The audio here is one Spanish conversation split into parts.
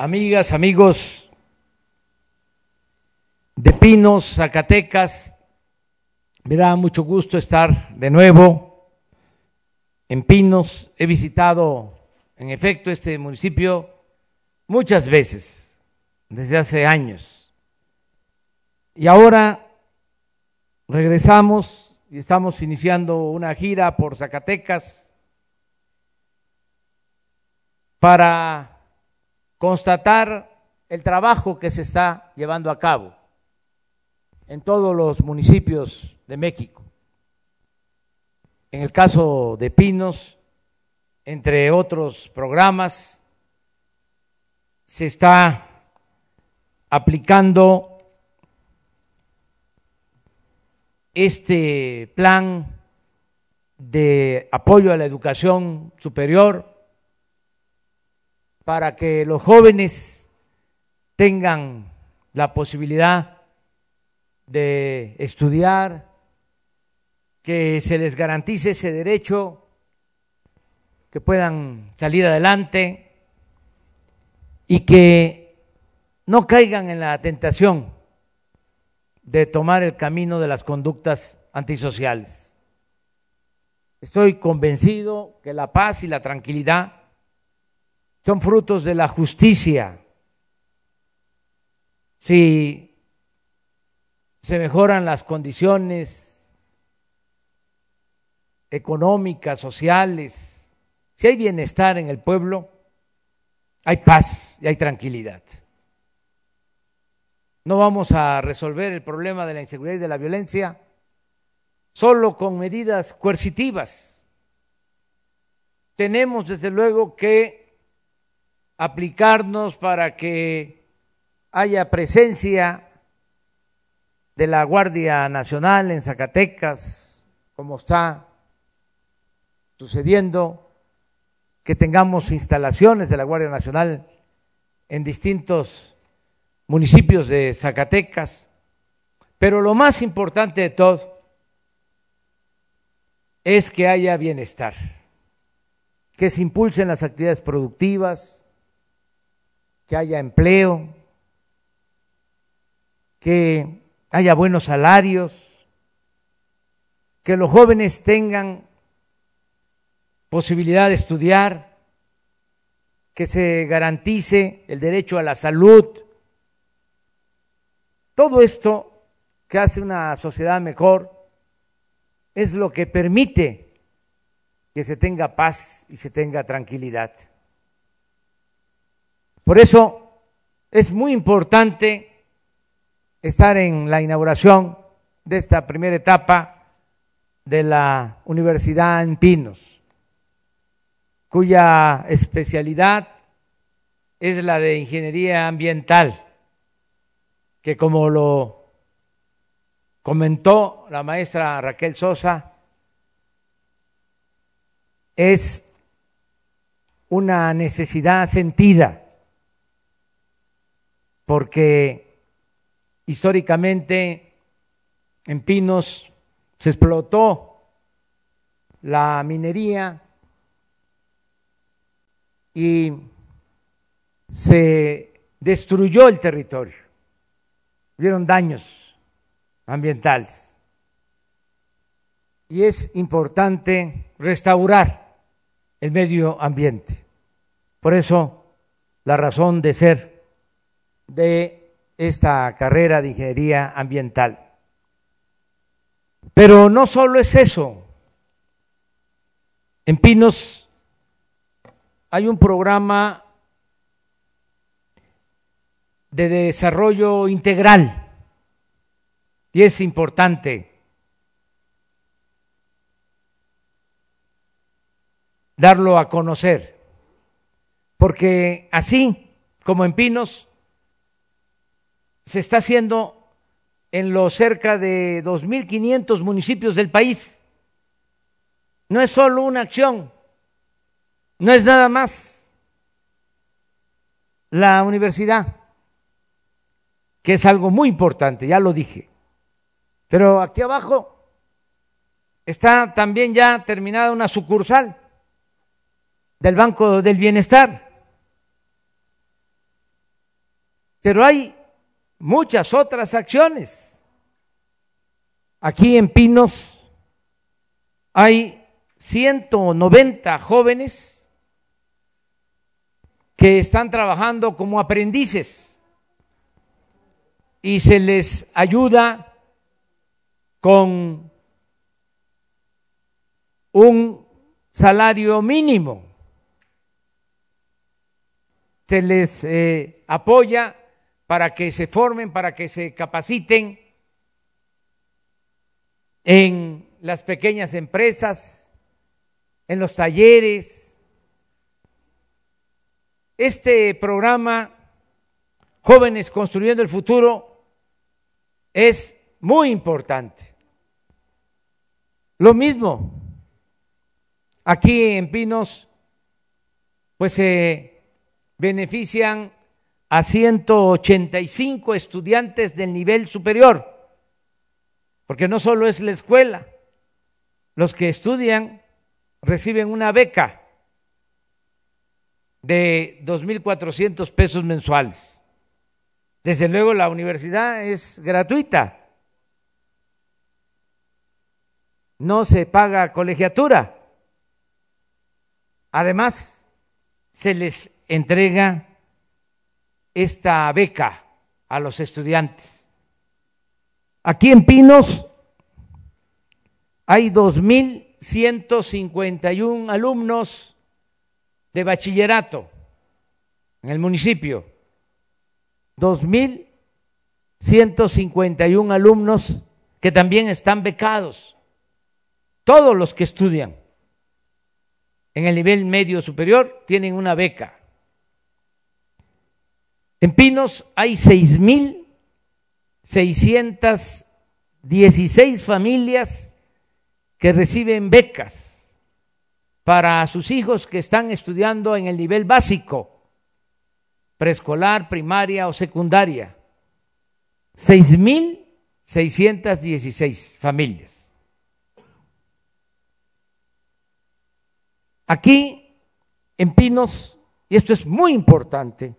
amigas, amigos de Pinos, Zacatecas. Me da mucho gusto estar de nuevo en Pinos. He visitado, en efecto, este municipio muchas veces, desde hace años. Y ahora regresamos y estamos iniciando una gira por Zacatecas para constatar el trabajo que se está llevando a cabo en todos los municipios de México. En el caso de Pinos, entre otros programas, se está aplicando este plan de apoyo a la educación superior para que los jóvenes tengan la posibilidad de estudiar, que se les garantice ese derecho, que puedan salir adelante y que no caigan en la tentación de tomar el camino de las conductas antisociales. Estoy convencido que la paz y la tranquilidad son frutos de la justicia. Si se mejoran las condiciones económicas, sociales, si hay bienestar en el pueblo, hay paz y hay tranquilidad. No vamos a resolver el problema de la inseguridad y de la violencia solo con medidas coercitivas. Tenemos desde luego que aplicarnos para que haya presencia de la Guardia Nacional en Zacatecas, como está sucediendo, que tengamos instalaciones de la Guardia Nacional en distintos municipios de Zacatecas, pero lo más importante de todo es que haya bienestar, que se impulsen las actividades productivas, que haya empleo, que haya buenos salarios, que los jóvenes tengan posibilidad de estudiar, que se garantice el derecho a la salud. Todo esto que hace una sociedad mejor es lo que permite que se tenga paz y se tenga tranquilidad. Por eso es muy importante estar en la inauguración de esta primera etapa de la Universidad en Pinos, cuya especialidad es la de ingeniería ambiental, que como lo comentó la maestra Raquel Sosa, es una necesidad sentida porque históricamente en Pinos se explotó la minería y se destruyó el territorio, hubieron daños ambientales. Y es importante restaurar el medio ambiente. Por eso la razón de ser de esta carrera de ingeniería ambiental. Pero no solo es eso. En Pinos hay un programa de desarrollo integral y es importante darlo a conocer, porque así como en Pinos se está haciendo en los cerca de 2.500 municipios del país. No es solo una acción, no es nada más la universidad, que es algo muy importante, ya lo dije. Pero aquí abajo está también ya terminada una sucursal del Banco del Bienestar Pero hay muchas otras acciones. Aquí en Pinos hay 190 jóvenes que están trabajando como aprendices y se les ayuda con un salario mínimo. Se les eh, apoya para que se formen, para que se capaciten en las pequeñas empresas, en los talleres. Este programa, Jóvenes Construyendo el Futuro, es muy importante. Lo mismo, aquí en Pinos, pues se benefician a 185 estudiantes del nivel superior, porque no solo es la escuela, los que estudian reciben una beca de 2.400 pesos mensuales. Desde luego la universidad es gratuita, no se paga colegiatura. Además, se les entrega esta beca a los estudiantes. Aquí en Pinos hay 2.151 alumnos de bachillerato en el municipio. 2.151 alumnos que también están becados todos los que estudian en el nivel medio superior tienen una beca. En Pinos hay 6.616 familias que reciben becas para sus hijos que están estudiando en el nivel básico, preescolar, primaria o secundaria. 6.616 familias. Aquí, en Pinos, y esto es muy importante,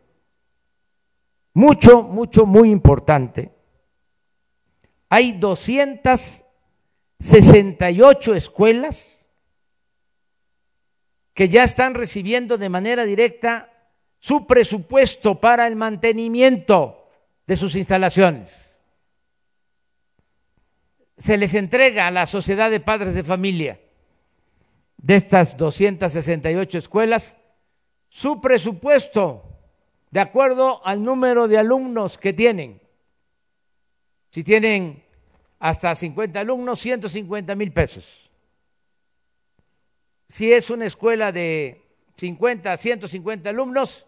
mucho, mucho, muy importante, hay 268 escuelas que ya están recibiendo de manera directa su presupuesto para el mantenimiento de sus instalaciones. Se les entrega a la Sociedad de Padres de Familia de estas 268 escuelas su presupuesto de acuerdo al número de alumnos que tienen. Si tienen hasta 50 alumnos, 150 mil pesos. Si es una escuela de 50 a 150 alumnos,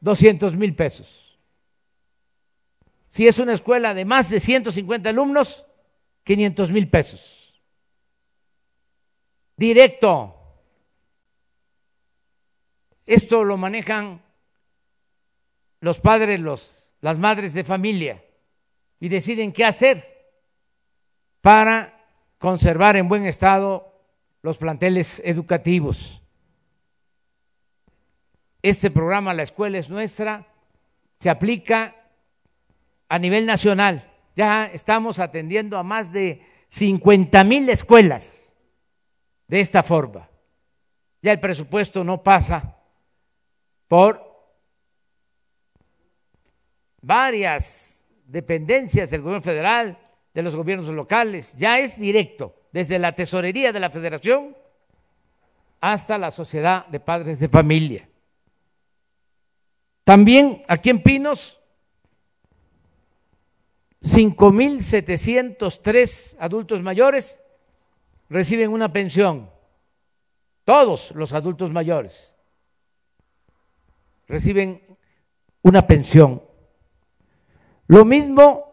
200 mil pesos. Si es una escuela de más de 150 alumnos, 500 mil pesos directo. Esto lo manejan los padres, los, las madres de familia y deciden qué hacer para conservar en buen estado los planteles educativos. Este programa La Escuela es Nuestra se aplica a nivel nacional. Ya estamos atendiendo a más de 50 mil escuelas de esta forma. Ya el presupuesto no pasa por varias dependencias del gobierno federal, de los gobiernos locales, ya es directo, desde la tesorería de la federación hasta la sociedad de padres de familia. También aquí en Pinos, 5.703 adultos mayores reciben una pensión, todos los adultos mayores reciben una pensión. Lo mismo,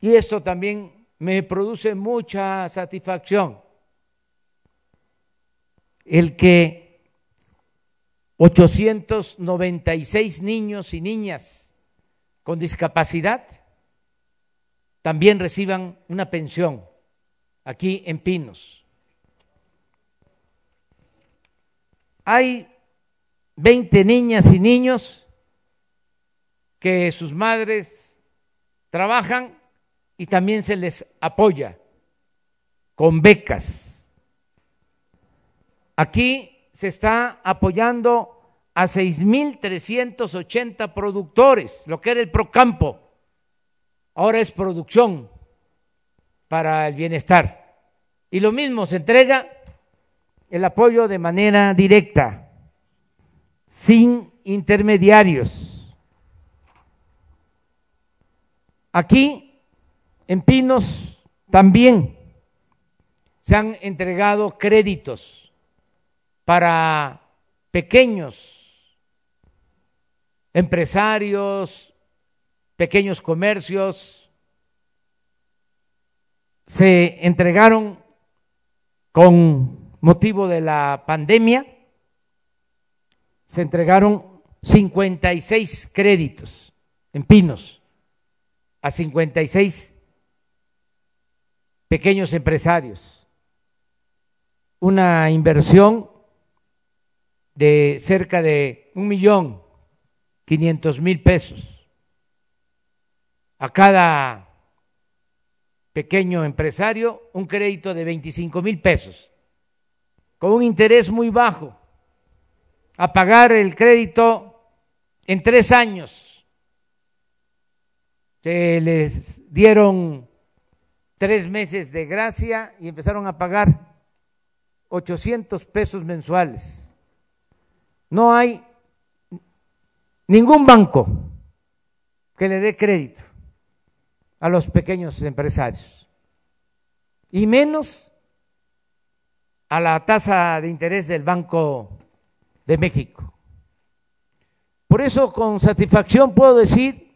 y esto también me produce mucha satisfacción, el que 896 niños y niñas con discapacidad también reciban una pensión aquí en Pinos. Hay 20 niñas y niños que sus madres trabajan y también se les apoya con becas. Aquí se está apoyando a 6.380 productores, lo que era el Procampo. Ahora es producción para el bienestar. Y lo mismo se entrega el apoyo de manera directa, sin intermediarios. Aquí, en Pinos, también se han entregado créditos para pequeños empresarios, pequeños comercios, se entregaron con motivo de la pandemia, se entregaron 56 créditos en pinos a 56 pequeños empresarios, una inversión de cerca de un millón 500 mil pesos a cada pequeño empresario, un crédito de 25 mil pesos, con un interés muy bajo, a pagar el crédito en tres años. Se les dieron tres meses de gracia y empezaron a pagar 800 pesos mensuales. No hay ningún banco que le dé crédito a los pequeños empresarios y menos a la tasa de interés del Banco de México. Por eso con satisfacción puedo decir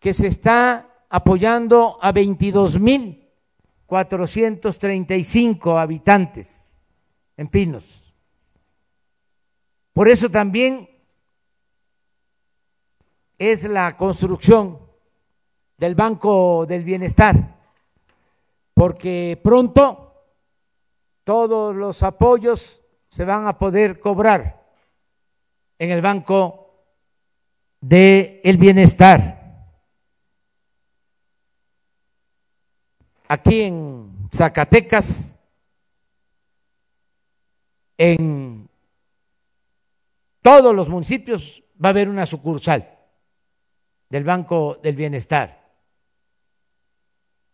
que se está apoyando a 22.435 habitantes en Pinos. Por eso también es la construcción del Banco del Bienestar, porque pronto todos los apoyos se van a poder cobrar en el Banco del Bienestar. Aquí en Zacatecas, en todos los municipios va a haber una sucursal del Banco del Bienestar.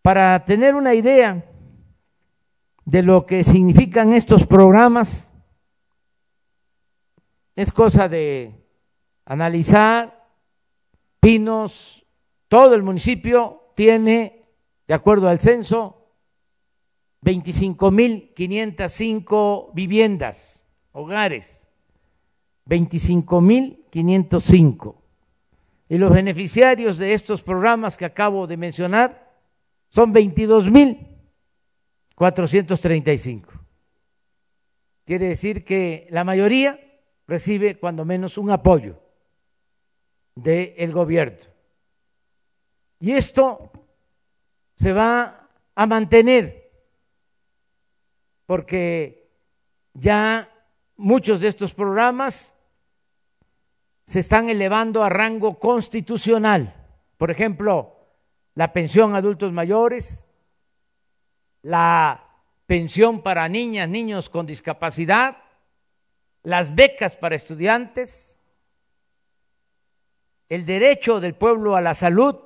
Para tener una idea de lo que significan estos programas, es cosa de analizar. Pinos, todo el municipio tiene, de acuerdo al censo, 25.505 viviendas, hogares, 25.505. Y los beneficiarios de estos programas que acabo de mencionar son 22.435. Quiere decir que la mayoría recibe cuando menos un apoyo del gobierno. Y esto se va a mantener porque ya muchos de estos programas se están elevando a rango constitucional. Por ejemplo, la pensión a adultos mayores, la pensión para niñas, niños con discapacidad, las becas para estudiantes, el derecho del pueblo a la salud,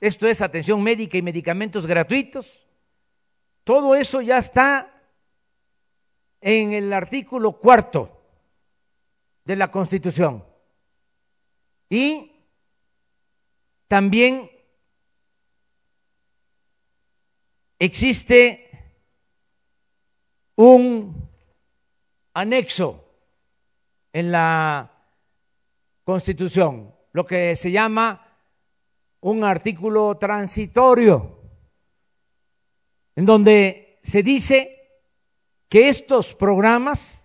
esto es atención médica y medicamentos gratuitos, todo eso ya está en el artículo cuarto de la Constitución. Y también existe un anexo en la Constitución, lo que se llama un artículo transitorio, en donde se dice que estos programas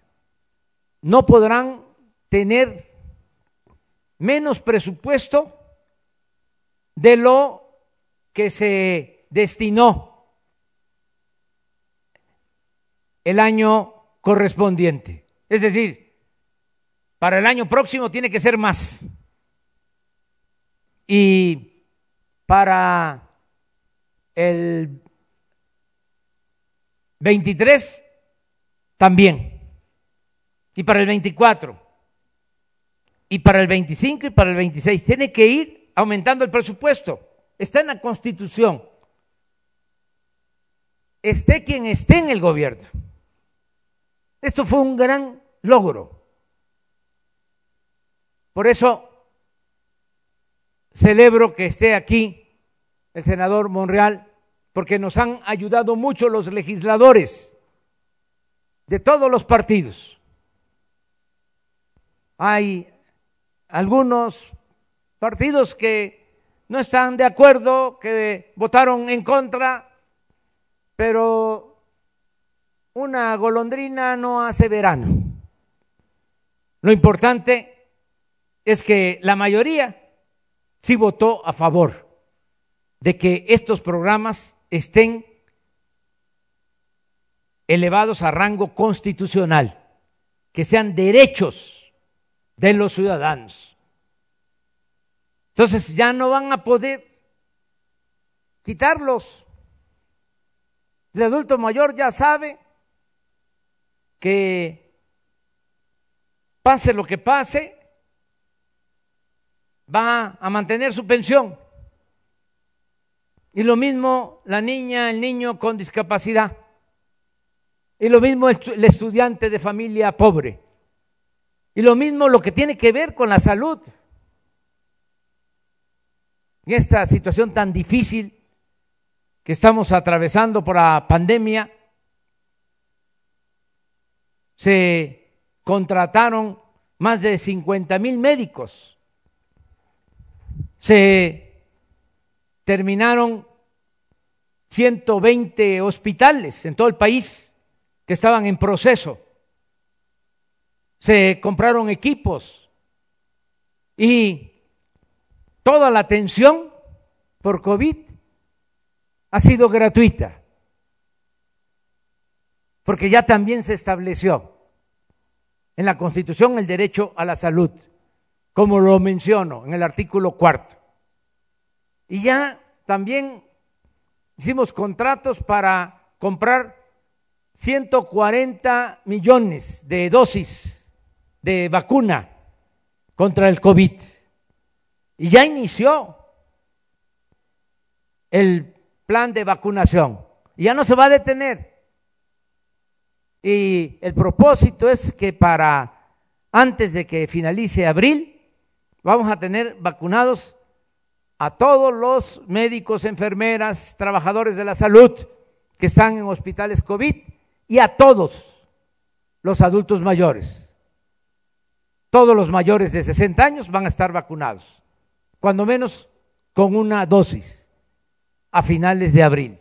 no podrán tener menos presupuesto de lo que se destinó el año correspondiente. Es decir, para el año próximo tiene que ser más. y para el 23 también, y para el 24, y para el 25 y para el 26. Tiene que ir aumentando el presupuesto. Está en la Constitución. Esté quien esté en el gobierno. Esto fue un gran logro. Por eso celebro que esté aquí el senador Monreal, porque nos han ayudado mucho los legisladores de todos los partidos. Hay algunos partidos que no están de acuerdo, que votaron en contra, pero una golondrina no hace verano. Lo importante es que la mayoría sí votó a favor de que estos programas estén elevados a rango constitucional, que sean derechos de los ciudadanos. Entonces ya no van a poder quitarlos. El adulto mayor ya sabe que pase lo que pase, va a mantener su pensión. Y lo mismo la niña, el niño con discapacidad. Y lo mismo el estudiante de familia pobre. Y lo mismo lo que tiene que ver con la salud. En esta situación tan difícil que estamos atravesando por la pandemia, se contrataron más de 50 mil médicos, se terminaron 120 hospitales en todo el país que estaban en proceso, se compraron equipos y toda la atención por COVID ha sido gratuita, porque ya también se estableció en la Constitución el derecho a la salud, como lo menciono en el artículo cuarto. Y ya también hicimos contratos para comprar 140 millones de dosis de vacuna contra el COVID. Y ya inició el plan de vacunación. Y ya no se va a detener. Y el propósito es que para antes de que finalice abril, vamos a tener vacunados a todos los médicos, enfermeras, trabajadores de la salud que están en hospitales COVID y a todos los adultos mayores. Todos los mayores de 60 años van a estar vacunados, cuando menos con una dosis, a finales de abril.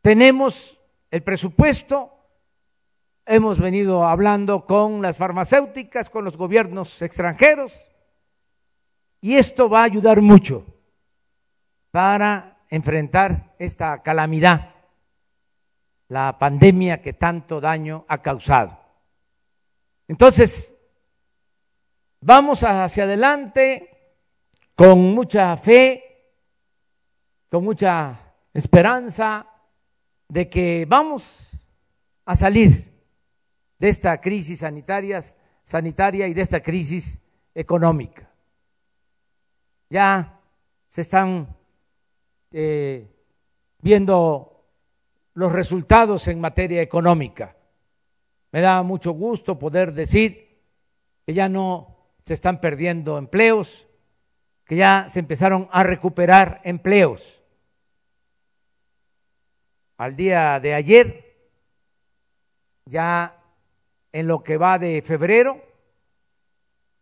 Tenemos el presupuesto, hemos venido hablando con las farmacéuticas, con los gobiernos extranjeros, y esto va a ayudar mucho para enfrentar esta calamidad, la pandemia que tanto daño ha causado. Entonces, vamos hacia adelante con mucha fe, con mucha esperanza, de que vamos a salir de esta crisis sanitaria, sanitaria y de esta crisis económica. Ya se están eh, viendo los resultados en materia económica. Me da mucho gusto poder decir que ya no se están perdiendo empleos, que ya se empezaron a recuperar empleos al día de ayer, ya en lo que va de febrero,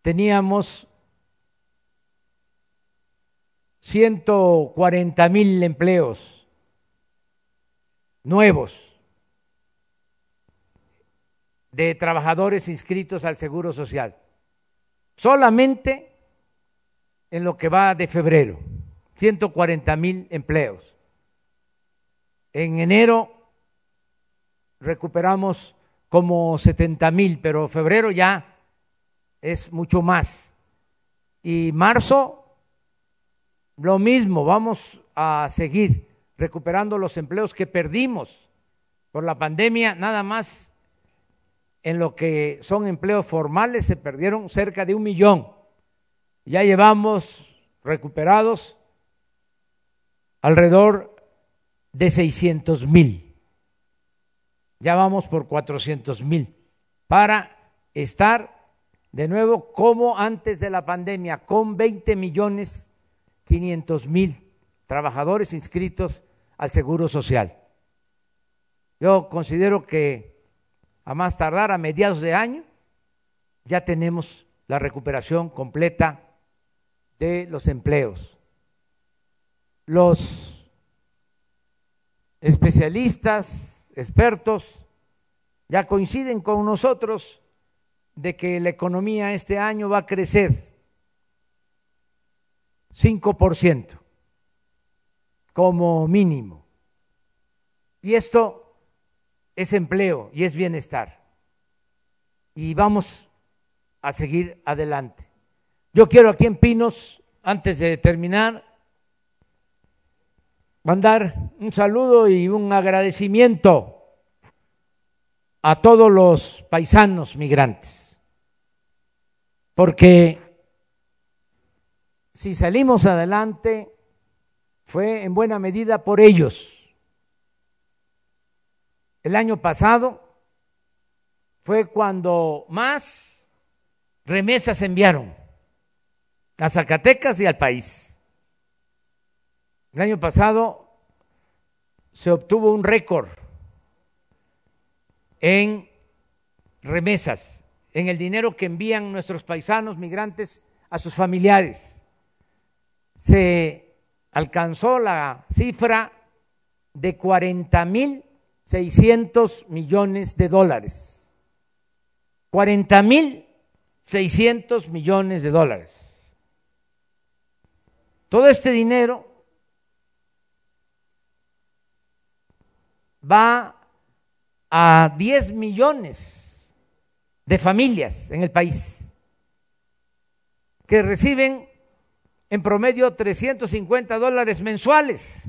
teníamos 140 mil empleos nuevos de trabajadores inscritos al Seguro Social. Solamente en lo que va de febrero, 140 mil empleos. En enero recuperamos como 70 mil, pero febrero ya es mucho más. y marzo, lo mismo, vamos a seguir recuperando los empleos que perdimos por la pandemia, nada más en lo que son empleos formales se perdieron cerca de un millón. Ya llevamos recuperados alrededor de 600 mil. Ya vamos por 400 mil para estar de nuevo como antes de la pandemia, con 20 millones 500 mil trabajadores inscritos al Seguro Social. Yo considero que a más tardar, a mediados de año, ya tenemos la recuperación completa de los empleos. Los especialistas, expertos, ya coinciden con nosotros de que la economía este año va a crecer 5% como mínimo. Y esto es empleo y es bienestar. Y vamos a seguir adelante. Yo quiero aquí en Pinos, antes de terminar, mandar un saludo y un agradecimiento a todos los paisanos migrantes, porque si salimos adelante fue en buena medida por ellos. El año pasado fue cuando más remesas enviaron a Zacatecas y al país. El año pasado se obtuvo un récord en remesas, en el dinero que envían nuestros paisanos migrantes a sus familiares. Se alcanzó la cifra de 40 mil 600 millones de dólares. 40 mil 600 millones de dólares. Todo este dinero va a 10 millones de familias en el país que reciben en promedio 350 dólares mensuales.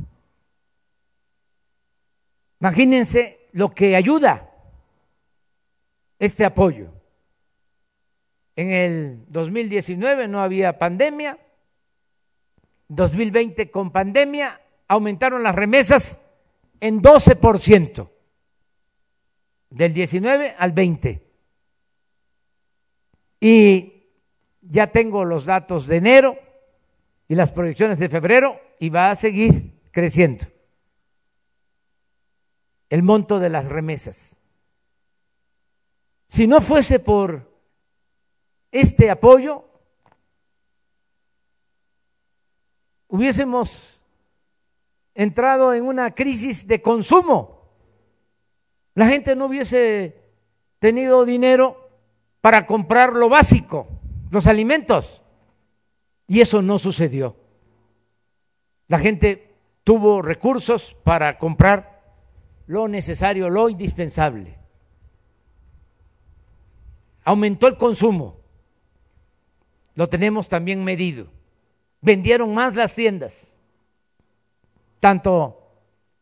Imagínense lo que ayuda este apoyo. En el 2019 no había pandemia, 2020 con pandemia aumentaron las remesas en 12% del 19 al 20. Y ya tengo los datos de enero y las proyecciones de febrero y va a seguir creciendo el monto de las remesas. Si no fuese por este apoyo, hubiésemos entrado en una crisis de consumo la gente no hubiese tenido dinero para comprar lo básico, los alimentos. Y eso no sucedió. La gente tuvo recursos para comprar lo necesario, lo indispensable. Aumentó el consumo. Lo tenemos también medido. Vendieron más las tiendas, tanto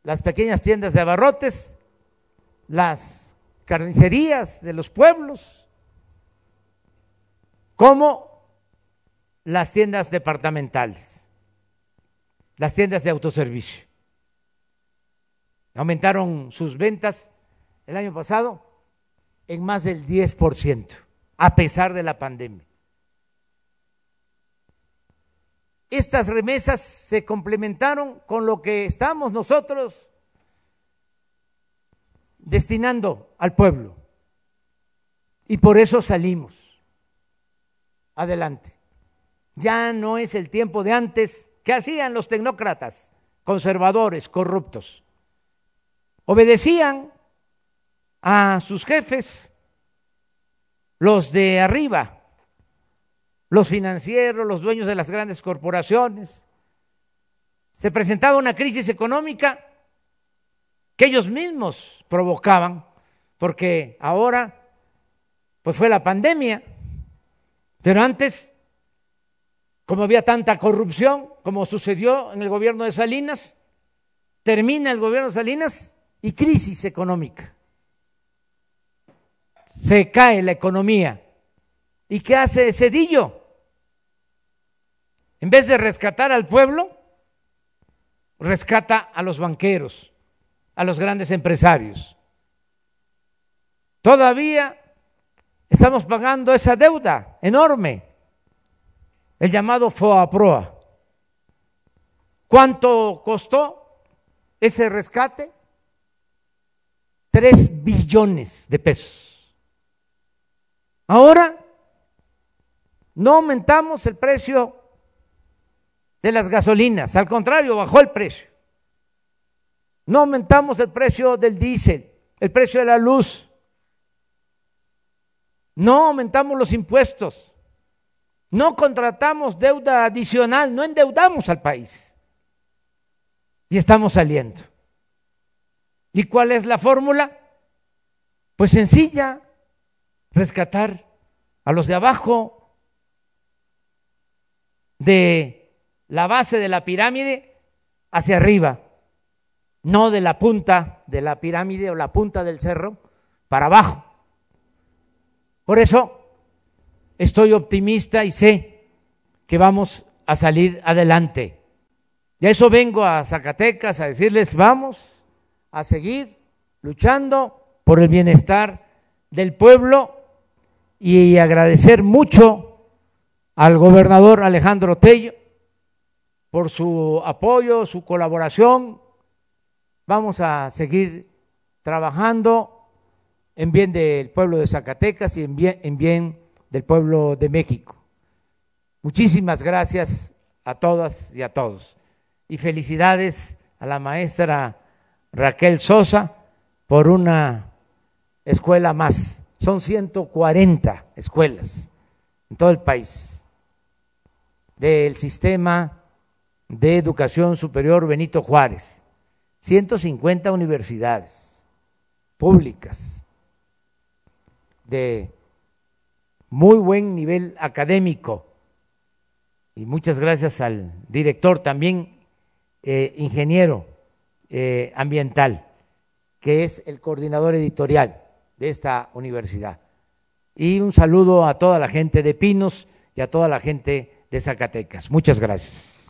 las pequeñas tiendas de abarrotes las carnicerías de los pueblos, como las tiendas departamentales, las tiendas de autoservicio. Aumentaron sus ventas el año pasado en más del 10%, a pesar de la pandemia. Estas remesas se complementaron con lo que estamos nosotros destinando al pueblo. Y por eso salimos adelante. Ya no es el tiempo de antes que hacían los tecnócratas, conservadores, corruptos. Obedecían a sus jefes, los de arriba, los financieros, los dueños de las grandes corporaciones. Se presentaba una crisis económica que ellos mismos provocaban, porque ahora pues fue la pandemia, pero antes como había tanta corrupción, como sucedió en el gobierno de Salinas, termina el gobierno de Salinas y crisis económica. Se cae la economía. ¿Y qué hace Cedillo? En vez de rescatar al pueblo, rescata a los banqueros, a los grandes empresarios. Todavía estamos pagando esa deuda enorme, el llamado FOAPROA. ¿Cuánto costó ese rescate? Tres billones de pesos. Ahora no aumentamos el precio de las gasolinas, al contrario, bajó el precio. No aumentamos el precio del diésel, el precio de la luz. No aumentamos los impuestos. No contratamos deuda adicional, no endeudamos al país. Y estamos saliendo. ¿Y cuál es la fórmula? Pues sencilla, rescatar a los de abajo de la base de la pirámide hacia arriba, no de la punta de la pirámide o la punta del cerro para abajo. Por eso estoy optimista y sé que vamos a salir adelante. Y a eso vengo a Zacatecas a decirles, vamos a seguir luchando por el bienestar del pueblo y agradecer mucho al gobernador Alejandro Tello por su apoyo, su colaboración. Vamos a seguir trabajando en bien del pueblo de Zacatecas y en bien, en bien del pueblo de México. Muchísimas gracias a todas y a todos. Y felicidades a la maestra Raquel Sosa por una escuela más. Son 140 escuelas en todo el país del sistema de Educación Superior Benito Juárez, 150 universidades públicas de muy buen nivel académico y muchas gracias al director también eh, ingeniero eh, ambiental que es el coordinador editorial de esta universidad y un saludo a toda la gente de Pinos y a toda la gente de Zacatecas. Muchas gracias.